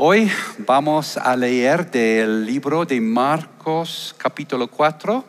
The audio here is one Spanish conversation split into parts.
Hoy vamos a leer del libro de Marcos capítulo 4.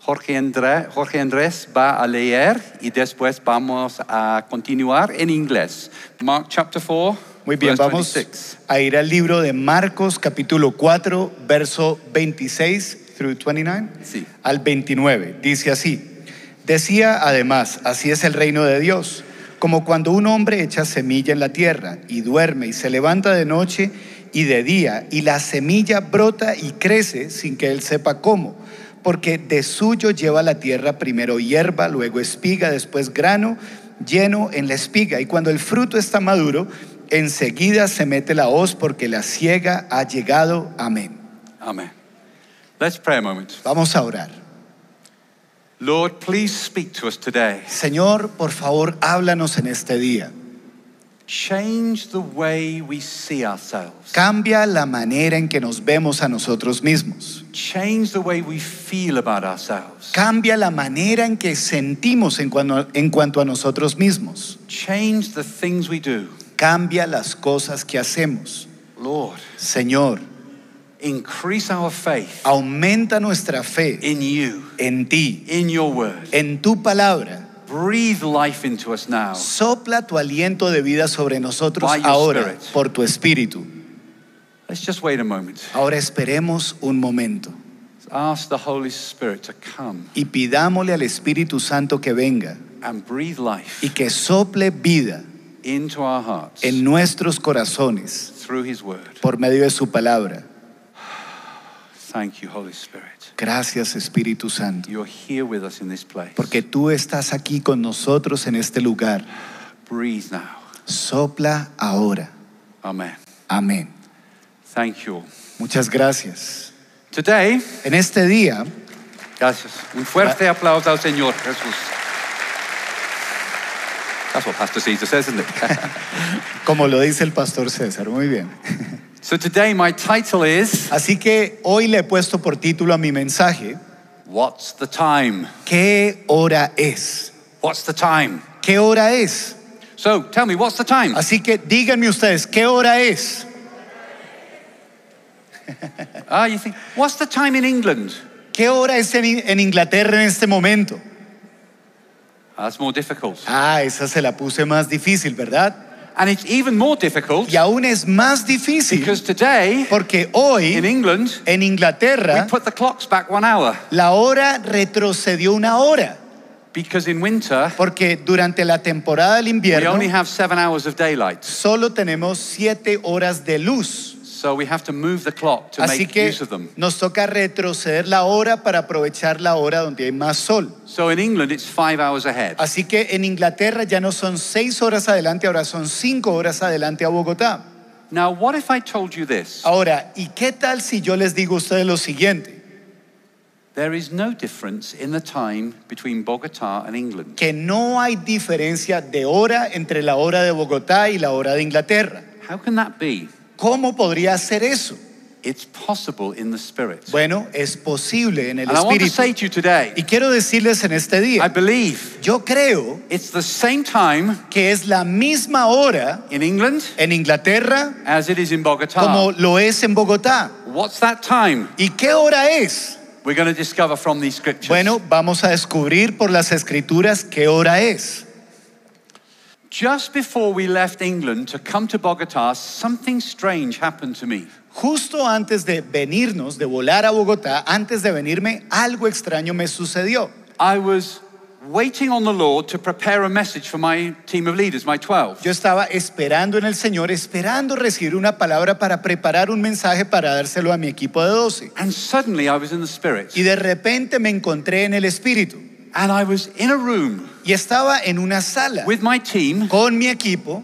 Jorge, André- Jorge Andrés va a leer y después vamos a continuar en inglés. Mark chapter 4. Muy bien, vamos 26. a ir al libro de Marcos capítulo 4, verso 26 through 29 Sí. al 29. Dice así, decía además, así es el reino de Dios, como cuando un hombre echa semilla en la tierra y duerme y se levanta de noche y de día y la semilla brota y crece sin que él sepa cómo, porque de suyo lleva la tierra primero hierba, luego espiga, después grano lleno en la espiga y cuando el fruto está maduro, enseguida se mete la hoz porque la ciega ha llegado. Amén. Amen. Let's pray a moment. Vamos a orar. Lord, please speak to us today. Señor, por favor, háblanos en este día. Change the way we see ourselves. Cambia la manera en que nos vemos a nosotros mismos. Change the way we feel about ourselves. Cambia la manera en que sentimos en cuanto, en cuanto a nosotros mismos. Change the things we do. Cambia las cosas que hacemos. Lord, Señor, increase our faith aumenta nuestra fe in you, en ti, in your word. en tu palabra. Breathe life into us now. Sopla tu aliento de vida sobre nosotros By your ahora Spirit. por tu espíritu. Let's just wait a moment. Ahora esperemos un momento Ask the Holy Spirit to come y pidámosle al Espíritu Santo que venga and breathe life y que sople vida into our hearts en nuestros corazones through His word. por medio de su palabra. Thank you, Holy Spirit. Gracias Espíritu Santo, You're here with us in this place. porque tú estás aquí con nosotros en este lugar. Breathe now. Sopla ahora. Amen. Amén. Thank you. Muchas gracias. Today, En este día gracias. Un fuerte aplauso al Señor Jesús. That's what Pastor Caesar says, isn't it? Como lo dice el pastor César, muy bien. so today my title is Así que hoy le he puesto por título a mi mensaje, What's the time? ¿qué hora es? What's the time? ¿Qué hora es? So tell me, what's the time? Así que díganme ustedes, ¿qué hora es? Ah, you think, what's the time in England? ¿Qué hora es en, en Inglaterra en este momento? Ah, That's more difficult. Ah, esa se la puse más difícil, ¿verdad? And it's even more difficult Y aún es más difícil because today porque hoy in England, en Inglaterra we put the clocks back one hour la hora retrocedió una hora because in winter, porque durante la temporada del invierno we only have seven hours of daylight. solo tenemos siete horas de luz. So we have to move the clock to Así make que use of them. nos toca retroceder la hora para aprovechar la hora donde hay más sol. So in England, it's five hours ahead. Así que en Inglaterra ya no son seis horas adelante, ahora son cinco horas adelante a Bogotá. Now, what if I told you this? Ahora, ¿y qué tal si yo les digo a ustedes lo siguiente? There is no difference in the time between Bogota and England. Que no hay diferencia de hora entre la hora de Bogotá y la hora de Inglaterra. How can that be? ¿Cómo podría ser eso? It's possible in the spirit. Bueno, es posible en el And I want to say espíritu. to you today, Y quiero decirles en este I día, believe yo creo it's the same time que es la misma hora in England en Inglaterra as it is in Bogota. como lo es en Bogotá. What's that time? ¿Y qué hora es? We're going to discover from these scriptures. Bueno, vamos a descubrir por las escrituras qué hora es. Just before we left England to come to Bogota, something strange happened to me. Justo antes de venirnos, de volar a Bogotá, antes de venirme, algo extraño me sucedió. I was waiting on the Lord to prepare a message for my team of leaders, my 12. Yo estaba esperando en el Señor, esperando recibir una palabra para preparar un mensaje para dárselo a mi equipo de 12. And suddenly I was in the Spirit. Y de repente me encontré en el Espíritu. And I was in a room Y estaba en una sala with my team, con mi equipo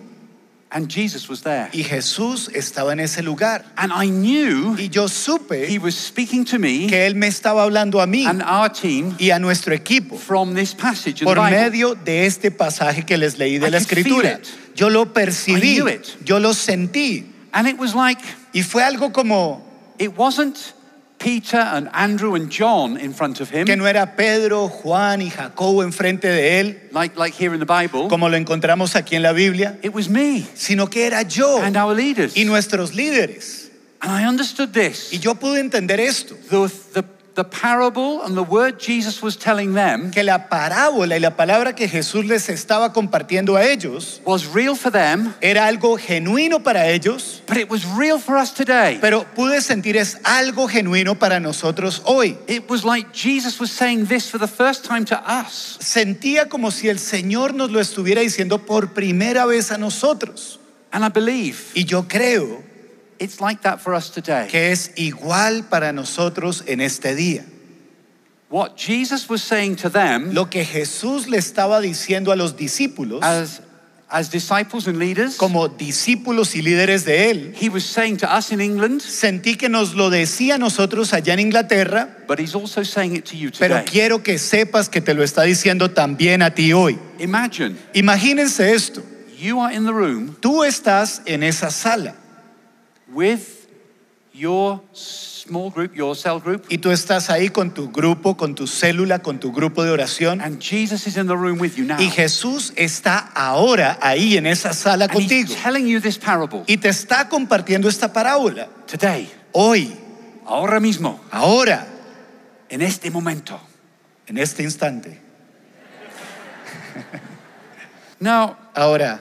and Jesus was there. y Jesús estaba en ese lugar. And I knew Y yo He supe was speaking to me que Él me estaba hablando a mí and our team y a nuestro equipo from this passage in the por Bible. medio de este pasaje que les leí de I la escritura. it. Yo lo percibí, I knew it. yo lo sentí And it was like, y fue algo como, it wasn't Peter and Andrew and John in front of him, que no era Pedro, Juan y Jacobo enfrente de él, like, like here in the Bible. como lo encontramos aquí en la Biblia, It was me sino que era yo and our leaders. y nuestros líderes. And I understood this. Y yo pude entender esto, The, the, the parable and the word Jesus was telling them que la parábola y la palabra que Jesús les estaba compartiendo a ellos was real for them, era algo genuino para ellos, but it was real for us today. pero pude sentir es algo genuino para nosotros hoy. It was like Jesus was saying this for the first time to us. Sentía como si el Señor nos lo estuviera diciendo por primera vez a nosotros. And I believe Y yo creo it's like that for us today. que es igual para nosotros en este día. What Jesus was saying to them Lo que Jesús le estaba diciendo a los discípulos, as, as disciples and leaders, como discípulos y líderes de él, he was saying to us in England, sentí que nos lo decía a nosotros allá en Inglaterra, but he's also saying it to you pero today. quiero que sepas que te lo está diciendo también a ti hoy. Imagine Imagínense esto, you are in the room tú estás en esa sala with your small group, your cell group, y tú estás ahí con tu grupo, con tu célula, con tu grupo de oración. And Jesus is in the room with you now. y Jesús está ahora ahí en esa sala And contigo. he's telling you this parable. Y te está compartiendo esta parábola. today, Hoy, ahora mismo, ahora, en este momento. en este instante. Now, Ahora,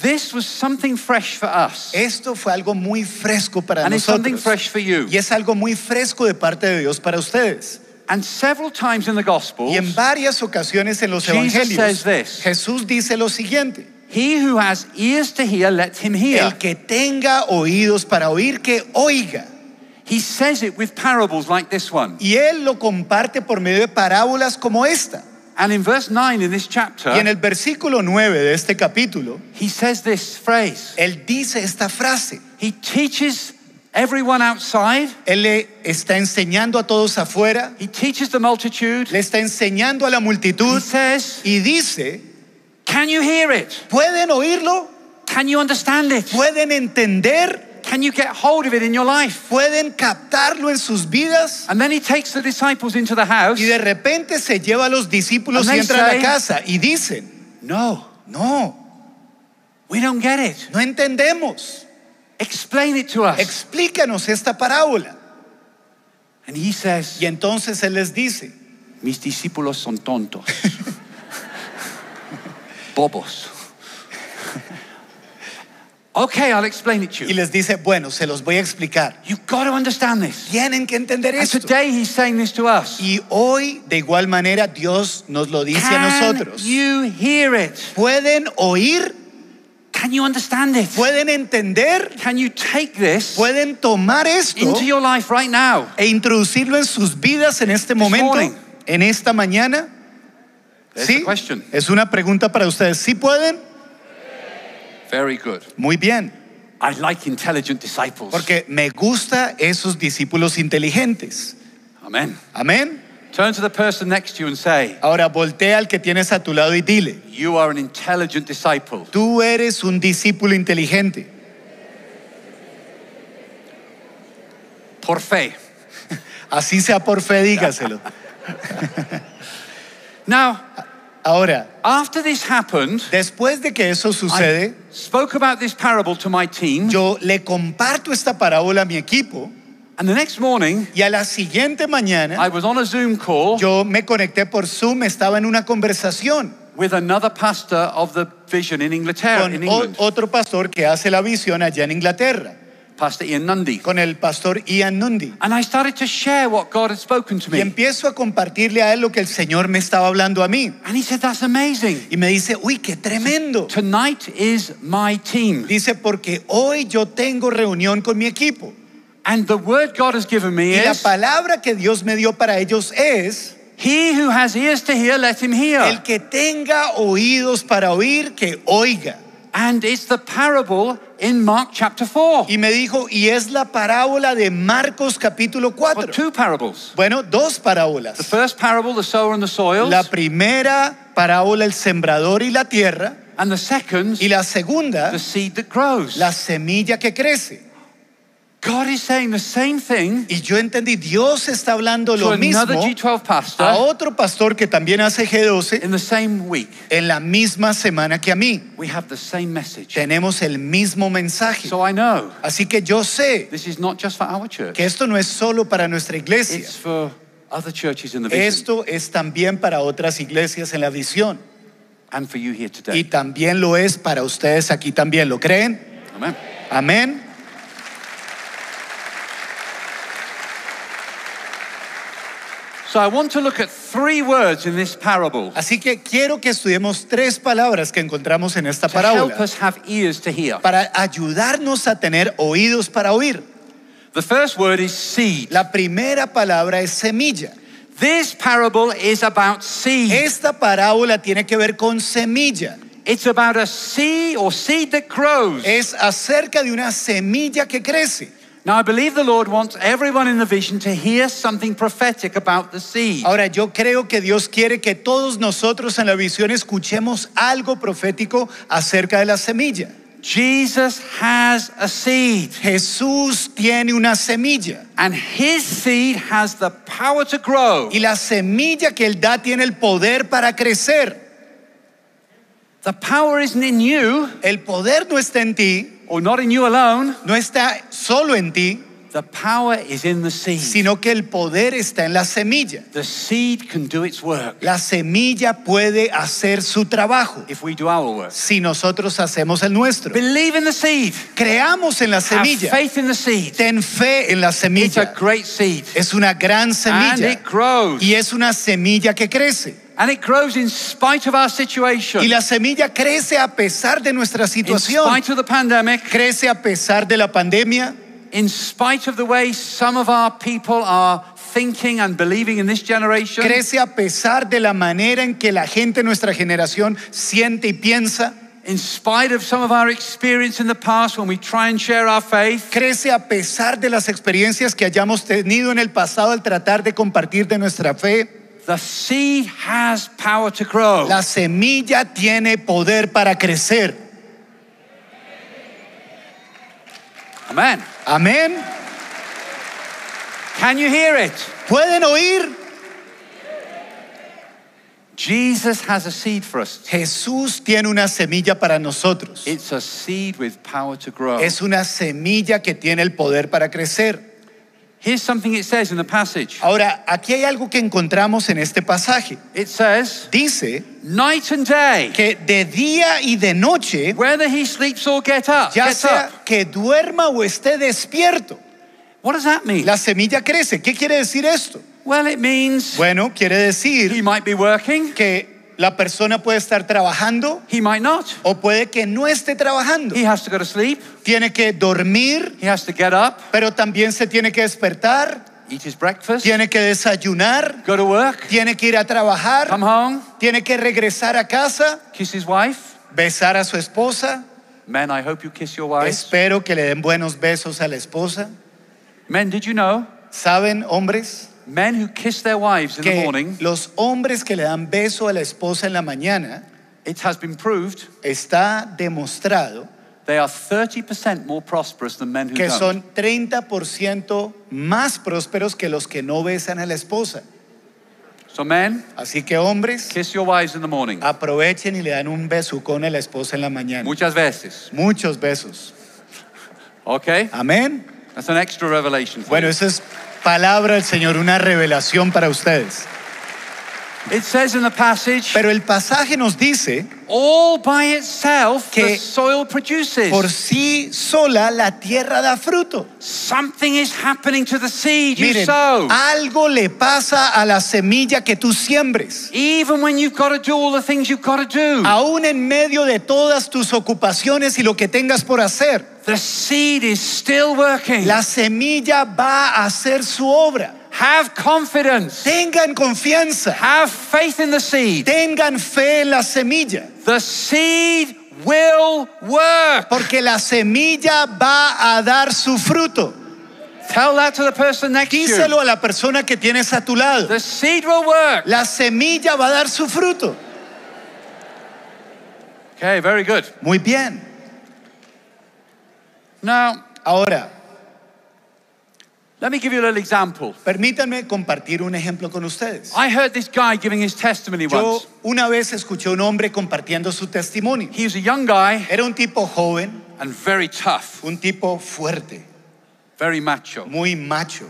this was something fresh for us, esto fue algo muy fresco para and it's something nosotros. fresh for you. Y es algo muy fresco de parte de Dios para ustedes. And several times in the Gospels, Y en varias ocasiones en los Jesus evangelios, says this. Jesús dice lo siguiente: he who has ears to hear, let him hear. El que tenga oídos para oír, que oiga. He says it with parables like this one. Y él lo comparte por medio de parábolas como esta. And in verse 9 in this chapter, Y en el versículo 9 de este capítulo, he says this phrase. él dice esta frase. He teaches everyone outside, Él le está enseñando a todos afuera, he teaches the multitude. le está enseñando a la He multitud says, y dice, Can you hear it? ¿pueden oírlo? Can you understand it? ¿Pueden entender? Can you get hold of it in your life? ¿Pueden captarlo en sus vidas? And then he takes the disciples into the house. Y de repente se lleva a los discípulos y entra a say- la casa y dicen, No, no, we don't get it. no entendemos. Explain it to us. Explícanos esta parábola. And he says, Y entonces él les dice, Mis discípulos son tontos. Bobos. Okay, I'll explain it to y you. les dice, bueno, se los voy a explicar. You've got to understand this. Tienen que entender And esto. today he's saying this to us. Y hoy, de igual manera, Dios nos lo dice a nosotros. you hear it? ¿Pueden oír? Can you understand it? ¿Pueden entender? Can you take this ¿Pueden tomar esto into your life right now? e introducirlo en sus vidas en este momento? morning. ¿En esta mañana? There's ¿Sí? the question. Es una pregunta para ustedes. ¿Sí pueden? Very good. Muy bien. I like intelligent disciples. Porque me gusta esos discípulos inteligentes. Amen. Amén. Turn to the person next to you and say, Ahora voltea al que tienes a tu lado y dile, You are an intelligent disciple. tú eres un discípulo inteligente. Por fe. Así sea por fe, dígaselo. Now, Ahora, after this happened, después de que eso I sucede, spoke about this parable to my team, yo le comparto esta parábola a mi equipo. And the next morning, y a la siguiente I mañana was on a Zoom call yo me conecté por Zoom, estaba en una conversación with another pastor of the vision in Inglaterra, con o- England, otro pastor que hace la visión allá en Inglaterra, Pastor Ian Nundy. con el pastor Ian Nundi. And I started to share what God had spoken to Y me. empiezo a compartirle a él lo que el Señor me estaba hablando a mí. And he said, That's amazing. Y me dice, uy, qué tremendo. Tonight is my team. Dice, porque hoy yo tengo reunión con mi equipo. And the word God has given me Y la is, palabra que Dios me dio para ellos es, He who has ears to hear, let him hear. el que tenga oídos para oír, que oiga. And it's the parable in Mark chapter 4. Y me dijo, y es la parábola de Marcos capítulo Well, 4. two parables. Bueno, dos The parábolas. first parable, the sower and the soils. La primera parábola, el sembrador y la tierra. And the second, Y la segunda, the seed that grows. la semilla que crece. God is saying the same thing Y yo entendí, Dios está hablando lo mismo another G12 a otro pastor que también hace G12 in the same week. en la misma semana que a mí. We have the same message. Tenemos el mismo mensaje. So I know Así que yo sé this is not just for our church. que esto no es solo para nuestra iglesia. It's for other churches in the vision Esto es también para otras iglesias en la visión. and for you here Y today. también lo es para ustedes aquí también. ¿Lo creen? Amen. Amén. So I want to look at three words in this parable Así que quiero que estudiemos tres palabras que encontramos en esta to help parábola us have ears to hear. para ayudarnos a tener oídos para oír. The first word is seed. La primera palabra es semilla. This parable is about seed. Esta parábola tiene que ver con semilla. It's about a seed or seed that grows. Es acerca de una semilla que crece. Now, I believe the Lord wants everyone in the vision to hear something prophetic about the seed. Ahora yo creo que Dios quiere que todos nosotros en la visión escuchemos algo profético acerca de la semilla. Jesus has a seed, Jesús tiene una semilla and his seed has the power to grow. y la semilla que él da tiene el poder para crecer. The power isn't in you, El poder no está en ti, or not in you alone. no está solo en ti, The power is in the seed. sino que el poder está en la semilla. The seed can do its work La semilla puede hacer su trabajo if we do our work. si nosotros hacemos el nuestro. Believe in the seed. Creamos en la Have semilla. faith in the seed. Ten fe en la It's a semilla. great seed. Es una gran And semilla it grows. y es una semilla que crece. And it grows in spite of our situation. Y la semilla crece a pesar de nuestra situación. In spite of the pandemic, Crece a pesar de la pandemia. in spite of the way some of our people are thinking and believing in this generation, Crece a pesar de la manera en que la gente nuestra generación siente y piensa. in spite of some of our experience in the past when we try and share our faith, Crece a pesar de las experiencias que hayamos tenido en el pasado al tratar de compartir de nuestra fe. The seed has power to grow. La semilla tiene poder para crecer. Amen. Amén. Can you hear it? ¿Pueden oír? Jesus has a seed for us. Jesús tiene una semilla para nosotros. It's a seed with power to grow. Es una semilla que tiene el poder para crecer. Here's something it says in the passage. Ahora, aquí hay algo que encontramos en este pasaje. It says, Dice night and day, que de día y de noche, whether he sleeps or get up, ya gets sea up. que duerma o esté despierto, What does that mean? la semilla crece. ¿Qué quiere decir esto? Well, it means Bueno, quiere he decir might be working, que la persona puede estar trabajando he might not. o puede que no esté trabajando. He has to go to sleep, Tiene que dormir, he has to get up, pero también se tiene que despertar, eat his breakfast, tiene que desayunar, go to work, tiene que ir a trabajar, come home, tiene que regresar a casa, kiss his wife. besar a su esposa. Men, I hope you kiss your wives. Espero que le den buenos besos a la esposa. Men, did you know? ¿Saben, hombres? Men who kiss their wives in the Que morning, los hombres que le dan beso a la esposa en la mañana, it has been proved está demostrado they are 30% more prosperous than men who que don't. son 30% más prósperos que los que no besan a la esposa. So, men, Así que hombres, kiss your wives in the morning. aprovechen y le dan un besucón a la esposa en la mañana. Muchas veces. Muchos besos. Okay? Amén. That's an extra revelation for Bueno, you. esa es palabra del Señor, una revelación para ustedes. It says in the passage, Pero el pasaje nos dice, all by itself Que the soil produces. por sí sola la tierra da fruto. Something is happening to the seed you Miren, sow. algo le pasa a la semilla que tú siembres. Even when you've got to do all the things you've got to do, Aún en medio de todas tus ocupaciones y lo que tengas por hacer, the seed is still working. la semilla va a hacer su obra. Have confidence. Tengan confianza, Have faith in the seed. tengan fe en la semilla, The seed will work. porque la semilla va a dar su fruto. Tell that to the person next to you. Díselo a la persona que tienes a tu lado. The seed will work. La semilla va a dar su fruto. Okay, very good. Muy bien. Now, Ahora, Let me give you a little example. Permítanme compartir un ejemplo con ustedes. I heard this guy giving his testimony Yo once. una vez escuché a un hombre compartiendo su testimonio. He was a young guy Era un tipo joven, and very tough, un tipo fuerte, very macho. muy macho,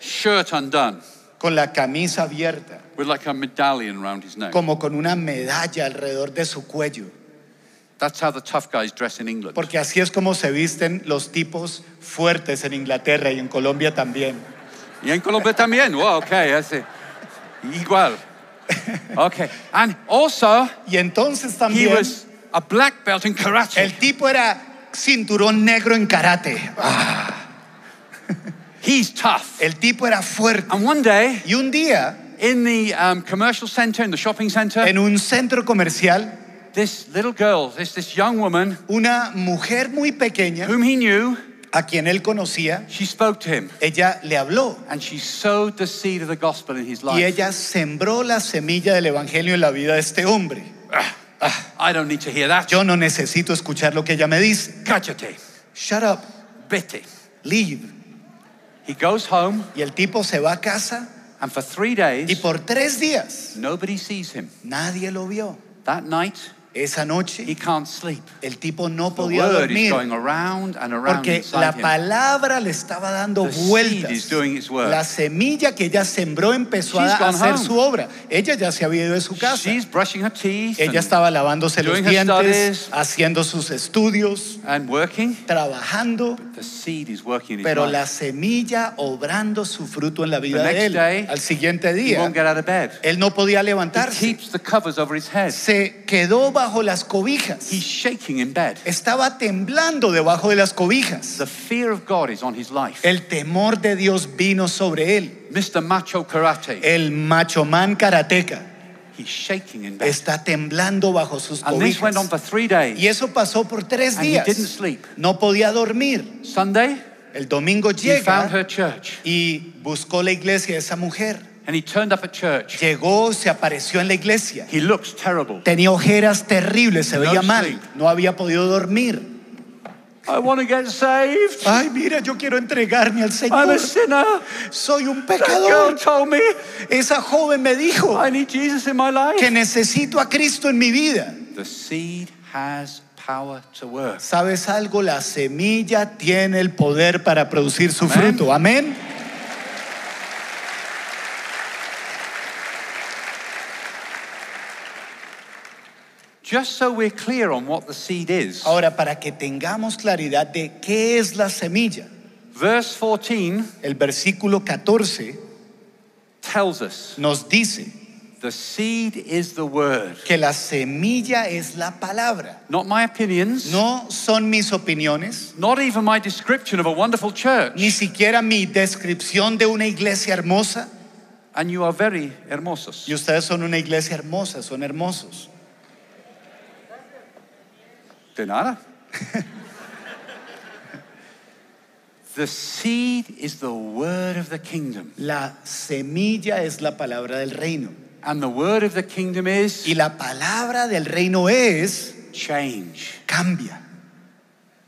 Shirt undone, con la camisa abierta, with like a medallion around his neck. como con una medalla alrededor de su cuello. That's how the tough guys dress in England. Porque así es como se visten los tipos fuertes en Inglaterra y en Colombia también. Y en Colombia también. Wow, okay, ese. Igual. Okay. And also, Y entonces he también was a black belt in karate. el tipo era cinturón negro en karate. He's tough. El tipo era fuerte. And one day, Y un día, in the um, commercial center, in the shopping center, en un centro comercial, this little girl, this, this young woman una mujer muy pequeña, whom he knew, a quien él conocía, she spoke to him. ella le habló. And she sowed the seed of the gospel in his Y life. ella sembró la semilla del evangelio en la vida de este hombre. I don't need to hear that. Yo no necesito escuchar lo que ella me dice. Cállate. Shut up, Vete. leave. He goes home, Y el tipo se va a casa and for three y days, por tres días nobody sees him. nadie lo vio. That night, Esa he noche can't sleep. el tipo no The podía word is dormir going around and around porque la him. palabra le estaba dando The seed is vueltas. doing its work. La semilla que ella sembró empezó a She's gone hacer home. su obra. Ella ya se había ido de su casa. She's brushing her teeth Ella and, estaba lavándose los doing her dientes, studies. haciendo sus estudios, and working. trabajando, The seed is working in his pero life. la semilla obrando su fruto en la vida The de next él. day, Al siguiente He día, won't get out of bed. él no podía He levantarse. keeps the covers over his head. Se quedó bajo las cobijas. He's shaking in bed. Estaba temblando debajo de las cobijas. The fear of God is on his life. El temor de Dios vino sobre él. Mr. Macho Karate, El macho man karateca he's shaking in bed. está temblando bajo sus And this went on cobijas. for three days. Y eso pasó por tres And he días. didn't sleep. No podía dormir. Sunday, El domingo he found llega her church. y buscó la iglesia de esa mujer. And he turned up at church. Llegó, se apareció en la iglesia. He looks terrible. Tenía ojeras terribles, se No veía mal. sleep. No había podido dormir. I want to get saved. Ay, mira, yo quiero entregarme al I'm a Señor. sinner. Soy un That girl pecador. told me Esa joven me dijo I need Jesus in my life. que necesito a Cristo en mi vida. The seed has power to work. ¿Sabes algo? La semilla tiene el poder para producir su Amén. fruto. Amén. Just so we're clear on what the seed is. Ahora, para que tengamos claridad de qué es la semilla, Verse 14 el versículo 14 tells us nos dice the seed is the word. que la semilla es la palabra. Not my opinions, No son mis opiniones, not even my description of a wonderful church. ni siquiera mi descripción de una iglesia hermosa. And you are very hermosos. Y ustedes son una iglesia hermosa, son hermosos. De nada. the seed is the word of the kingdom. La semilla es la palabra del reino. And the word of the kingdom is Y la palabra del reino es change, cambia.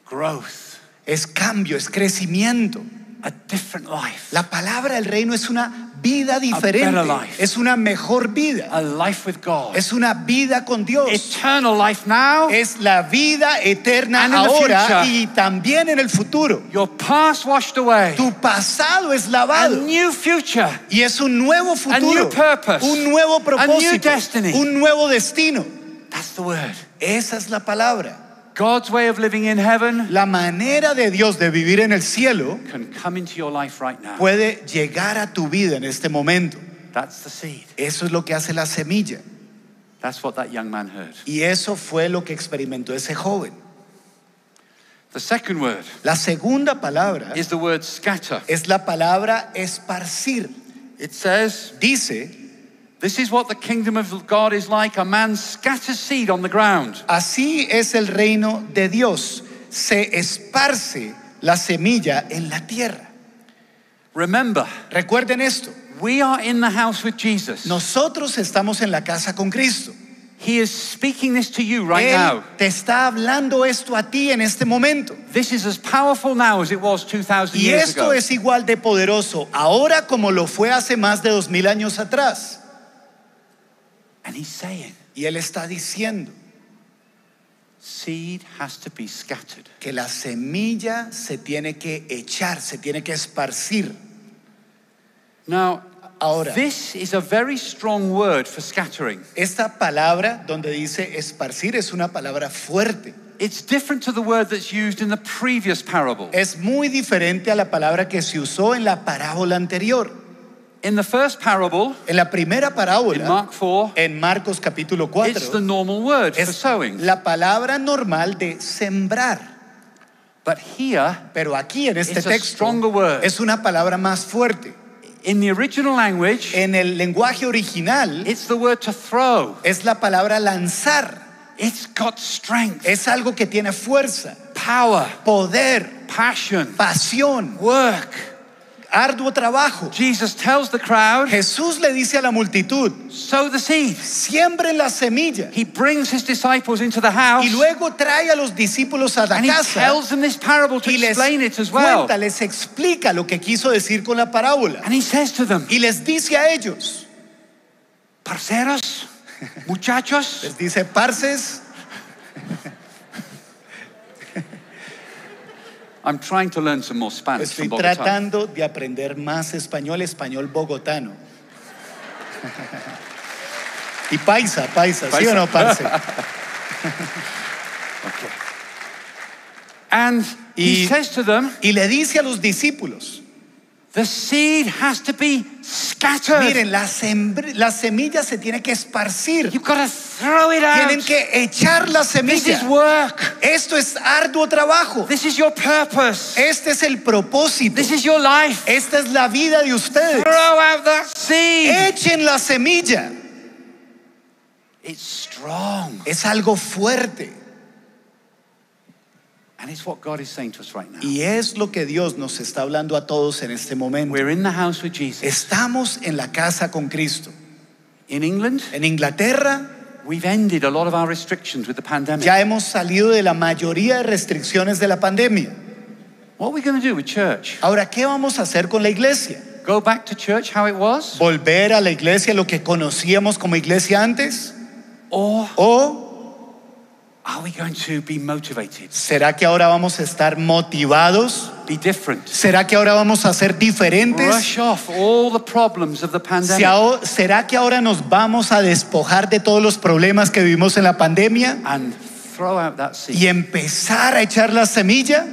growth, Es cambio, es crecimiento. a different life, La palabra del reino es una vida diferente. Es una mejor vida. a life with God. Es una vida con Dios. Eternal life now. Es la vida eterna And ahora future. y también en el futuro. Your past washed away. Tu pasado es A lavado new future. y es un nuevo futuro, new purpose. un nuevo A new propósito, destiny. un nuevo destino. That's the word. Esa es la palabra. God's way of living in heaven La manera de Dios de vivir en el cielo can come into your life right now. puede llegar a tu vida en este momento. That's the seed. Eso es lo que hace la semilla. That's what that young man heard. Y eso fue lo que experimentó ese joven. The second word La segunda palabra is the word scatter. es la palabra esparcir. It says, Dice, This is what the kingdom of God is like. A man scatters seed on the ground. así es el reino de Dios. Se esparce la semilla en la tierra. Remember, Recuerden esto, we are in the house with Jesus. nosotros estamos en la casa con Cristo. He is speaking this to you right Él now. te está hablando esto a ti en este momento. This is as powerful now as it was 2,000 Y years esto ago. es igual de poderoso ahora como lo fue hace más de dos mil años atrás. And he's saying, Y él está diciendo seed has to be scattered. que la semilla se tiene que echar, se tiene que esparcir. Now, Ahora, this is a very strong word for scattering. esta palabra donde dice esparcir es una palabra fuerte. It's different to the word that's used in the previous parable. Es muy diferente a la palabra que se usó en la parábola anterior. In the first parable, En la primera in parábola, Mark 4, en Marcos capítulo it's the 4, normal word for es sowing. la palabra normal de sembrar. But here, Pero aquí en este It's a texto stronger word. es una palabra más fuerte. in the original language, En el lenguaje original it's the word to throw. es la palabra lanzar. It's got strength, Es algo que tiene fuerza, power, poder, passion, pasión, work. Arduo trabajo. Jesus tells the crowd, Jesús le dice a la multitud, sow the seed. siembren la semilla. He brings his disciples into the house Y luego trae a los discípulos a la and he casa tells them this parable to y les explain it as well. cuenta, les explica lo que quiso decir con la parábola. And he says to them, Y les dice a ellos, parceros, muchachos, les dice, parces, I'm trying to learn some more Spanish estoy from Bogotá. tratando de aprender más español, español bogotano. Y paisa, paisa, ¿sí Paisa. o no, parce? Okay. And he Y- says to them, Y le dice a los discípulos, the seed has to be scattered. miren, la, la semilla se tiene que esparcir, You've got to throw it out. tienen que echar la This is semilla. work. Esto es arduo trabajo. This is your purpose. Este es el propósito. This is your life. Esta es la vida de ustedes. Throw out that seed. Echen la semilla. It's strong. Es algo fuerte. And it's what God is saying to us right now. Y es lo que Dios nos está hablando a todos en este momento. We're in the house with Jesus. Estamos en la casa con Cristo. In England, En Inglaterra we've ended a lot of our restrictions with the pandemic. ya hemos salido de la mayoría de restricciones de la pandemia. What are we going to do with church? Ahora, ¿qué vamos a hacer con la iglesia? Go back to church how it was? ¿Volver a la iglesia lo que conocíamos como iglesia antes? Or ¿O are we going to be motivated? será que ahora vamos a estar motivados? Be different? ¿Será que ahora vamos a ser diferentes? Brush off all the problems of the pandemic ¿Será que ahora nos vamos a despojar de todos los problemas que vivimos en la pandemia and throw out that seed? y empezar a echar la semilla?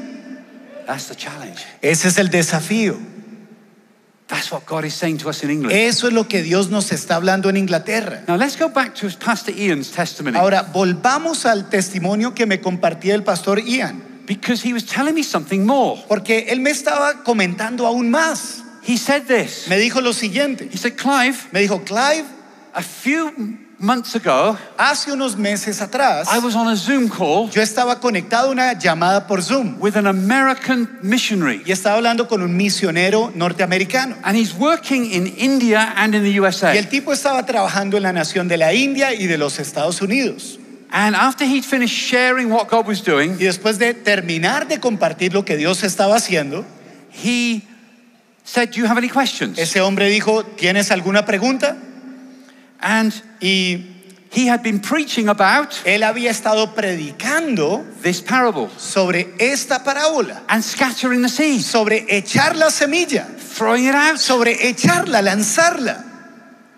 That's the challenge. Ese es el desafío. That's what God is saying to us in England. Eso es lo que Dios nos está hablando en Inglaterra. Now let's go back to Pastor Ian's testimony Ahora, volvamos al testimonio que me compartía el pastor Ian, because he was telling me something more. porque él me estaba comentando aún más. He said this. Me dijo lo siguiente. He said, Clive, Me dijo, Clive, a few months ago, hace unos meses atrás, I was on a Zoom call yo estaba conectado a una llamada por Zoom with an American missionary. y estaba hablando con un misionero norteamericano. And he's working in India and in the USA. Y el tipo estaba trabajando en la nación de la India y de los Estados Unidos. And after he'd finished sharing what God was doing, Y después de terminar de compartir lo que Dios estaba haciendo, he said, Do you have any questions? ese hombre dijo, ¿tienes alguna pregunta? And Y he had been preaching about él había estado predicando this parable sobre esta parábola, and scattering the seed, sobre echar la semilla, throwing it out. sobre echarla, lanzarla.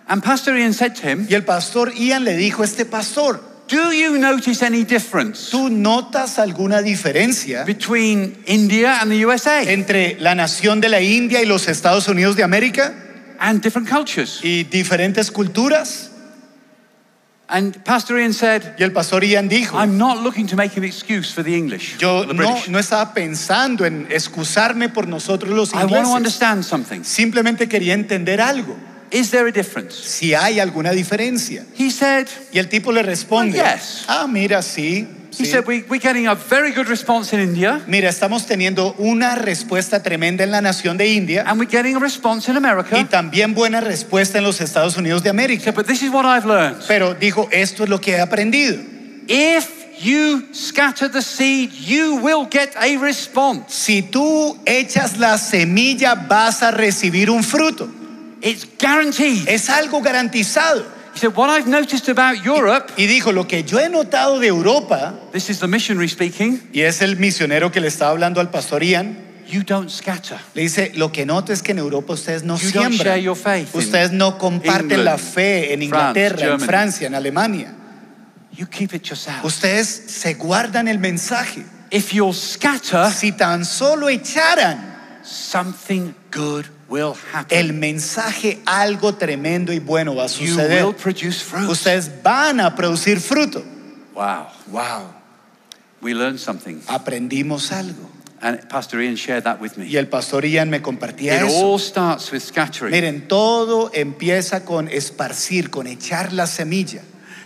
And Pastor Ian said to him, Y el pastor Ian le dijo a este pastor, Do you notice any difference ¿tú notas alguna diferencia between India and the USA entre la nación de la India y los Estados Unidos de América and different cultures? y diferentes culturas? And Pastor Ian said, Y el pastor Ian dijo, I'm not looking to make an excuse for the English, yo the no, British. no estaba pensando en excusarme por nosotros los I want to ingleses. understand something. Simplemente quería entender algo. Is there a difference? si hay alguna diferencia. He said, Y el tipo le responde, Oh, yes. ah, mira, sí. he sí. said, we, we're getting a very good response in India, Mira, estamos teniendo una respuesta tremenda en la nación de India and we're getting a response in y America. también buena respuesta en los Estados Unidos de He América. said, but this is what I've learned. Pero dijo, esto es lo que he aprendido. If you scatter the seed, you will get a response. Si tú echas la semilla, vas a recibir un fruto. It's guaranteed. Es algo garantizado. He said, what I've noticed about Europe, Y dijo, lo que yo he notado de Europa, this is the missionary speaking, y es el misionero que le estaba hablando al pastor Ian, you don't scatter. le dice, lo que noto es que en Europa ustedes no You don't siembran. share your faith Ustedes no comparten England, la fe en France, Inglaterra, en Germany. Francia, en Alemania. You keep it yourself. Ustedes se guardan el mensaje. If you'll scatter, Si tan solo echaran something good will happen. el mensaje, algo tremendo y bueno va a you suceder. will produce fruit. Ustedes van a producir fruto. Wow. Wow, We learned something. aprendimos algo. And Pastor Ian shared that with me. Y el pastor Ian me compartía It eso. all starts with scattering. Miren, todo empieza con esparcir, con echar la semilla.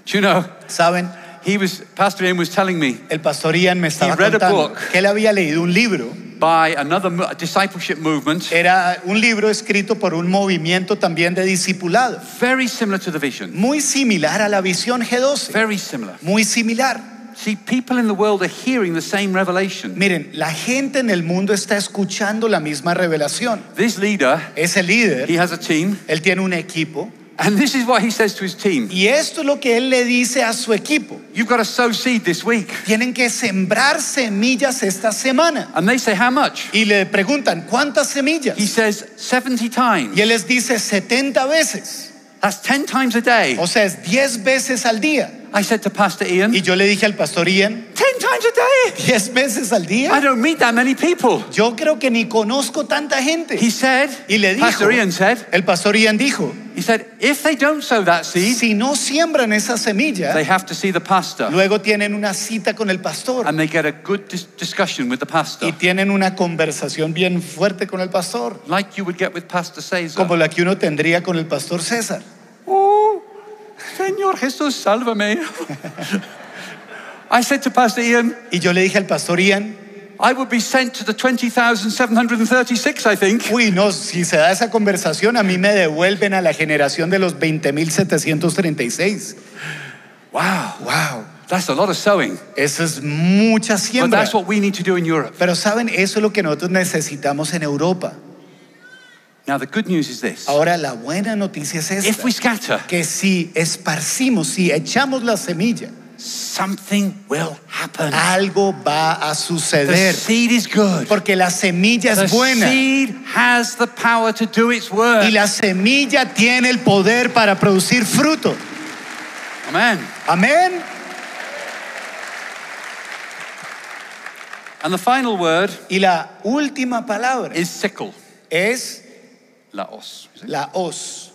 Do you know, ¿Saben? he was, Pastor Ian was telling me El pastor Ian me estaba He read a contando book. que él había leído un libro. By another discipleship movement, Era un libro escrito por un movimiento también de discipulado. very similar to the vision. Muy similar a la visión G12. Very similar. Muy similar. See, people in the world are hearing the same revelation. Miren, la gente en el mundo está escuchando la misma revelación. This leader, Ese líder, he has a team, él tiene un equipo. And this is what he says to his team Y esto es lo que él le dice a su equipo. You've got to sow seed this week. Tienen que sembrar semillas esta semana. And they say, How much? Y le preguntan, ¿cuántas semillas? He says, 70 times. Y él les dice 70 veces. That's 10 times a day. O sea, es 10 veces al día. I said to Pastor Ian, Y yo le dije al pastor Ian, 10 times a day? 10 veces al I día. don't meet that many people. Yo creo que ni conozco tanta gente. He said, Y le dijo, Pastor Ian said, el pastor Ian dijo, he said, if they don't sow that seed, si no siembran esa semilla, they have to see the pastor. luego tienen una cita con el pastor And they get a good dis- discussion with the pastor. y tienen una conversación bien fuerte con el pastor, Like you would get with Pastor Cesar. como la que uno tendría con el pastor César. Señor Jesús, sálvame. I said to Pastor Ian, Y yo le dije al pastor Ian, I would be sent to the 20,736, I think. uy, no, si se da esa conversación, a mí me devuelven a la generación de los 20.736. Wow, Wow, that's a lot of sowing. eso es mucha But siembra. that's what we need to do in Europe. Pero saben, eso es lo que nosotros necesitamos en Europa. Now, the good news is this Ahora, la buena noticia es esta. if we scatter, que si esparcimos, si echamos la semilla, something will happen. algo va a The suceder. seed is good. Porque la semilla The es buena seed has the power to do its work. y la semilla tiene el poder para producir fruto. Amen. Amén. And the final word Y la última palabra is sickle. es Laos. la hoz.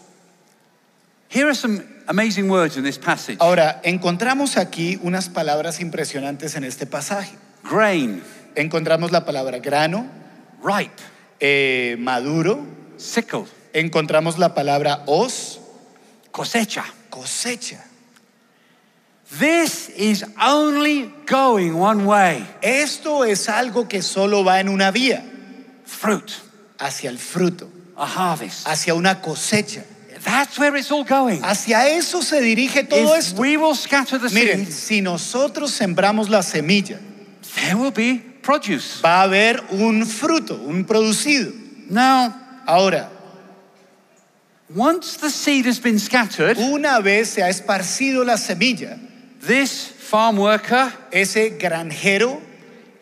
Here are some amazing words in this passage. Ahora, encontramos aquí unas palabras impresionantes en este pasaje. Grain, Encontramos la palabra grano, ripe, eh, maduro, sickle, encontramos la palabra hoz, cosecha. cosecha. This is only going one way Esto es algo que solo va en una vía, fruit, hacia el fruto, a harvest. hacia una cosecha. That's where it's all going. Hacia eso se dirige todo If esto. we will scatter the Miren, seed, si nosotros sembramos la semilla, there will be produce. va a haber un fruto, un producido. Now, Ahora, once the seed has been scattered, una vez se ha esparcido la semilla, this farm worker, ese granjero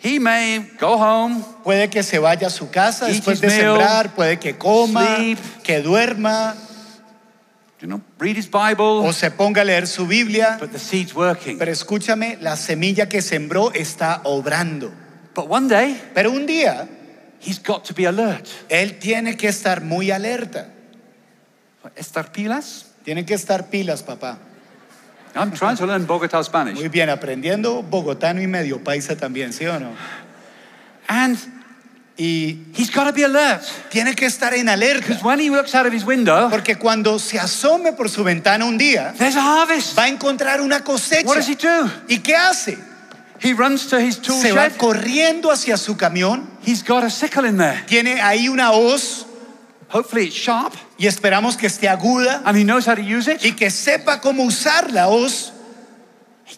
he may go home, puede que se vaya a su casa después de sembrar, puede que coma, sleep. que duerma you know, read his Bible, o se ponga a leer su Biblia. but the seed's working. Pero escúchame, la semilla que sembró está obrando. But one day, Pero un día he's got to be alert. él tiene que estar muy alerta. Estar pilas? Tiene que estar pilas, papá. I'm trying to learn Bogota Spanish. Muy bien, aprendiendo bogotano y medio paisa también, ¿sí o no? And Y He's got to be alert. tiene que estar en alerta. Because when he looks out of his window, Porque cuando se asome por su ventana un día, there's a harvest. va a encontrar una cosecha. What does he do? ¿Y qué hace? He runs to his tool Se va shed. corriendo hacia su camión. He's got a sickle in there. Tiene ahí una hoz Hopefully it's sharp y esperamos que esté aguda and he knows how to use it. y que sepa cómo usar la hoz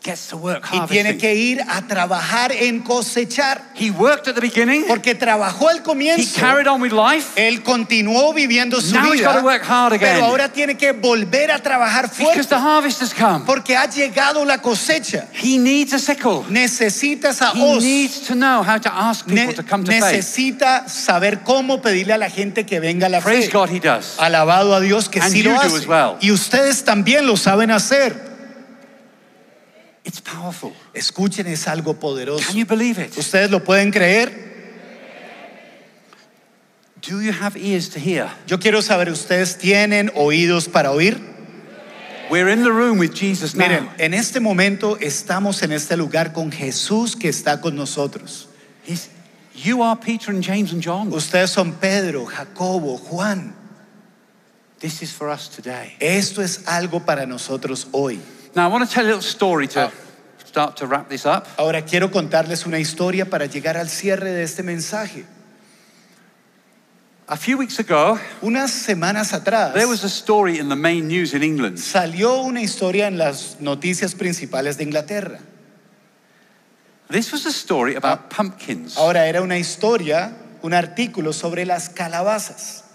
gets to work y tiene que ir a trabajar en cosechar. He worked at the beginning. Porque trabajó al He comienzo. carried on with life. Él continuó viviendo su Now he's got to vida, work hard again. pero ahora tiene que volver a trabajar Because the fuerte harvest has come. porque ha llegado la cosecha. He needs a sickle. Necesita esa He needs to know how to ask people Ne- to come to faith. necesita saber cómo pedirle a la gente que venga a la Praise fe. God, he does. Alabado a Dios que And sí lo hace. well. Y ustedes también lo saben hacer. It's powerful. Escuchen, es algo poderoso. Can you believe it? ¿Ustedes lo pueden creer? Do you have ears to hear? Yo quiero saber, ¿ustedes tienen oídos para oír? We're in the room with Jesus Miren, now. en este momento estamos en este lugar con Jesús que está con nosotros. He's, you are Peter and James and John. Ustedes son Pedro, Jacobo, Juan. This is for us today. Esto es algo para nosotros hoy. Now, I want to tell you a little story to start to wrap this up. Ahora quiero contarles una historia para llegar al cierre de este mensaje. A few weeks ago, Unas semanas atrás there was a story in the main news in England. salió una historia en las noticias principales de Inglaterra. This was a story about pumpkins. Ahora era una historia, un artículo sobre las calabazas.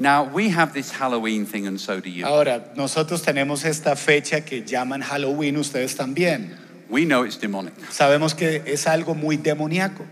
Now, we have this Halloween thing, and so do you. Ahora, nosotros tenemos esta fecha que llaman Halloween, ustedes también. We know it's demonic, Sabemos que es algo muy demoníaco,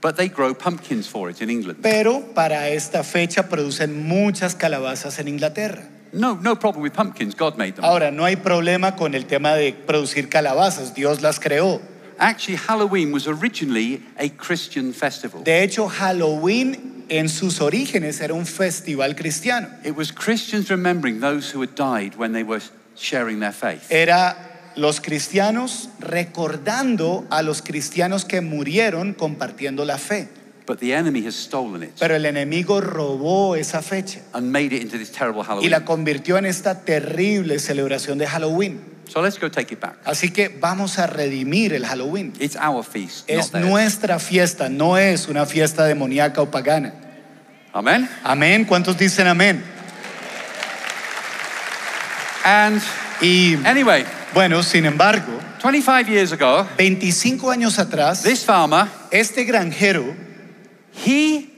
but they grow pumpkins for it in England. pero para esta fecha producen muchas calabazas en Inglaterra. No, no problem with pumpkins. God made them. Ahora, no hay problema con el tema de producir calabazas, Dios las creó. Actually, Halloween was originally a Christian festival. De hecho, Halloween en sus orígenes era un festival cristiano. It was Christians remembering those who had died when they were sharing their faith. Era los cristianos recordando a los cristianos que murieron compartiendo la fe. But the enemy has stolen it Pero el enemigo robó esa fecha and made it into this terrible y Halloween. la convirtió en esta terrible celebración de Halloween. So let's go take it back. Así que vamos a redimir el Halloween. It's our feast, Es not theirs. nuestra fiesta, no es una fiesta demoníaca o pagana. Amen. Amén. ¿Cuántos dicen amén? And Y anyway, bueno, sin embargo, 25 years ago, 25 años atrás, this farmer este granjero, he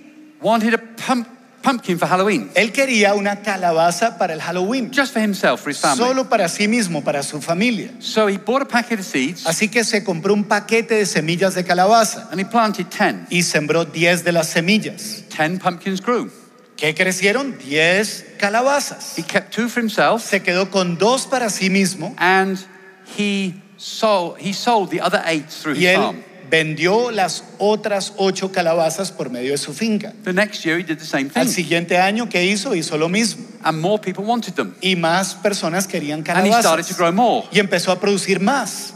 wanted a pump, pumpkin for Halloween, él quería una calabaza para el Halloween, just for himself, for his family. solo para sí mismo, para su familia. So he bought a packet of seeds Así que se compró un paquete de semillas de calabaza and he planted 10. y sembró 10 de las semillas. 10 pumpkins grew. ¿Qué crecieron? 10 calabazas. He kept two for himself Se quedó con dos para sí mismo and he sold, he sold the other eight through y his él farm. Vendió las otras ocho calabazas por medio de su finca. The next year he did the same Al thing siguiente año, ¿qué hizo? Hizo lo mismo. and more people wanted them. Y más personas querían And he started to calabazas. grow more Y empezó a producir más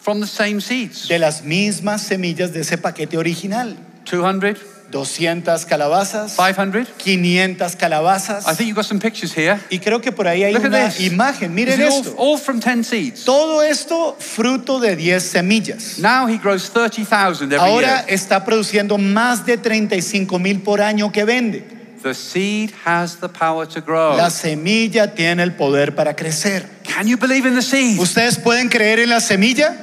from the same seeds. de las mismas semillas de ese paquete original. 200, 200 calabazas, 500. 500 calabazas. I think you've got some pictures here. Y creo que por ahí hay Look una imagen. Miren esto. all, all from 10 seeds. Todo esto fruto de 10 semillas. Now he grows 30,000 every Ahora year. está produciendo más de 35 mil por año que vende. The seed has the power to grow. La semilla tiene el poder para crecer. Can you believe in the seed? ¿Ustedes pueden creer en la semilla?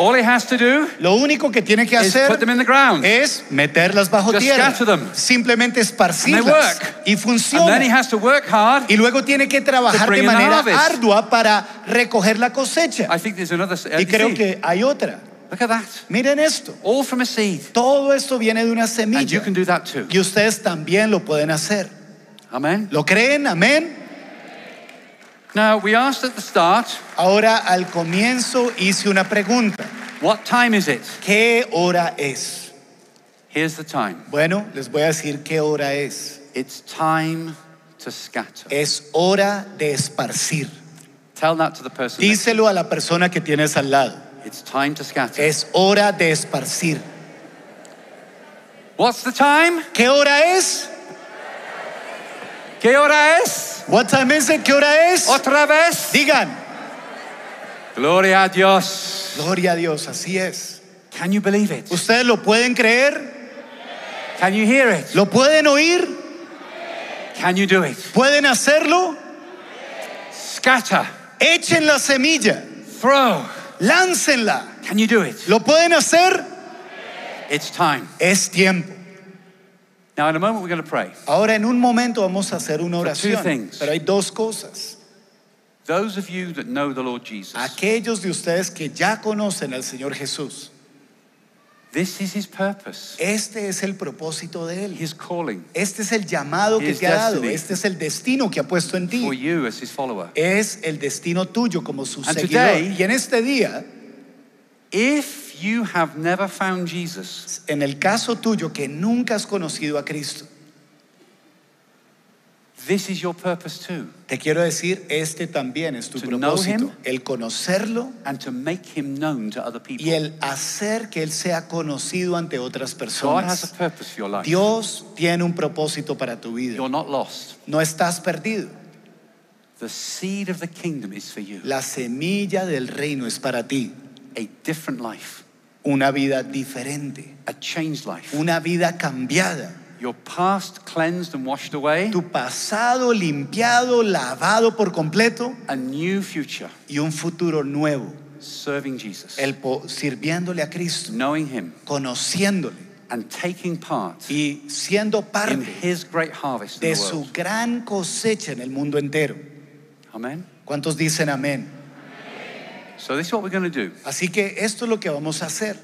All he has to do Lo único que tiene que is hacer put them in the ground. es meterlas bajo Just tierra. scatter them. Simplemente And esparcirlas. they work. Y And then he funciona. has to work hard. Y luego tiene que trabajar de manera ardua para recoger la cosecha. I think there's another Y creo seed. que hay otra. Look at that. Miren esto. All from a seed. Todo esto viene de una And semilla. you can do that too. Y ustedes también lo pueden hacer. Amen. ¿Lo creen? Amén. Now, we asked at the start, Ahora al comienzo hice una pregunta. what time is it? ¿Qué hora es? Here's the time. Bueno, les voy a decir qué hora es. It's time to scatter. Es hora de esparcir. Tell that to the person. Díselo a la persona que tienes al lado. It's time to scatter. Es hora de esparcir. What's the time? ¿Qué hora es? ¿Qué hora es? What time is it? ¿Qué hora es? Otra vez. Digan, Gloria a Dios. gloria a Dios, así es. Can you believe it? ¿Ustedes lo pueden creer? Can you hear it? ¿Lo pueden oír? Can you do it? ¿Pueden hacerlo? Scatter. Echen la semilla, Throw. láncenla. Can you do it? ¿Lo pueden hacer? It's time. Es tiempo. Now, in a moment, we're going to pray. Ahora en un momento vamos a hacer una oración, things. pero hay dos cosas. Those of you that know the Lord Jesus, Aquellos de ustedes que ya conocen al Señor Jesús, this is His purpose, este es el propósito de Él. His calling Este es el llamado que His te ha dado. destiny. Este es el destino que ha puesto en for ti. you as His follower. Es el destino tuyo como su And seguidor. today- Y en este día, If you have never found Jesus, en el caso tuyo que nunca has conocido a Cristo, this is your purpose too, te quiero decir, este también es tu To know propósito. him. El conocerlo and to make Him known to other people. y el hacer que Él sea conocido ante otras God has personas. a purpose for your life. Dios tiene un propósito para tu vida. You're not lost. No estás perdido. The seed of the kingdom is for you. La semilla del reino es para ti. A different life, Una vida diferente. a changed life. Una vida cambiada. Your past cleansed and washed away, Tu pasado limpiado, lavado por completo a new future y un futuro nuevo. serving Jesus, El sirviéndole a Cristo, knowing Him, conociéndole and taking part y siendo in parte His great harvest in de the su world. gran cosecha en el mundo entero. Amen. ¿Cuántos dicen amén? So this is what we're going to do. Así que esto es lo que vamos a hacer.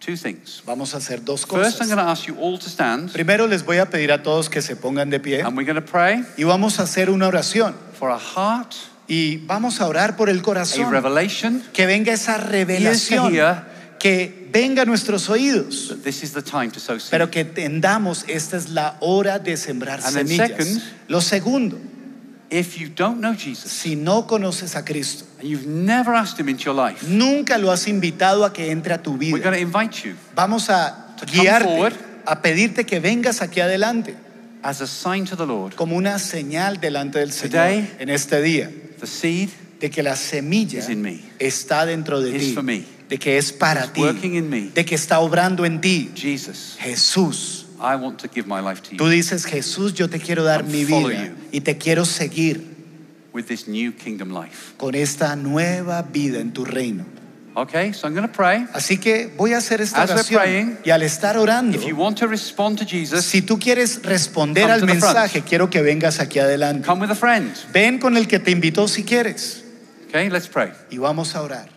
Two things. Vamos a hacer dos First, I'm cosas. going to ask you all to stand, Primero les voy a pedir a todos que se pongan de pie and we're going to pray y vamos a hacer una oración. for a heart, Y vamos a orar por el a corazón. revelation Que venga esa revelación. Que venga a nuestros oídos. this is the time to sow. Pero que entendamos, esta es la hora de sembrar And then semillas. second- Lo segundo, If you don't know Jesus si no conoces a Cristo, and you've never asked Him into your life, nunca lo has invitado a que entre a tu we're vida. going to invite you Vamos a To come guiarte, forward. a pedirte que vengas aquí adelante, as a sign to the Lord. como una señal delante del Señor Today- en este día, The seed de que la semilla is in me. está dentro de Is ti, for me. de que es para It's ti, working in me. de que está obrando en ti. Jesus, Jesús, I want to give my life to tú you dices, Jesús, yo te quiero dar And mi follow vida you. y te quiero seguir with this new kingdom life. con esta nueva vida en tu reino. Okay, so I'm going to pray. Así que voy a hacer esta As we're oración praying, y al estar orando, If you want to respond to Jesus, si tú quieres responder Come al to the front. mensaje, quiero que vengas aquí adelante. come with a friend. Ven con el que te invitó si quieres Okay, let's pray. y vamos a orar.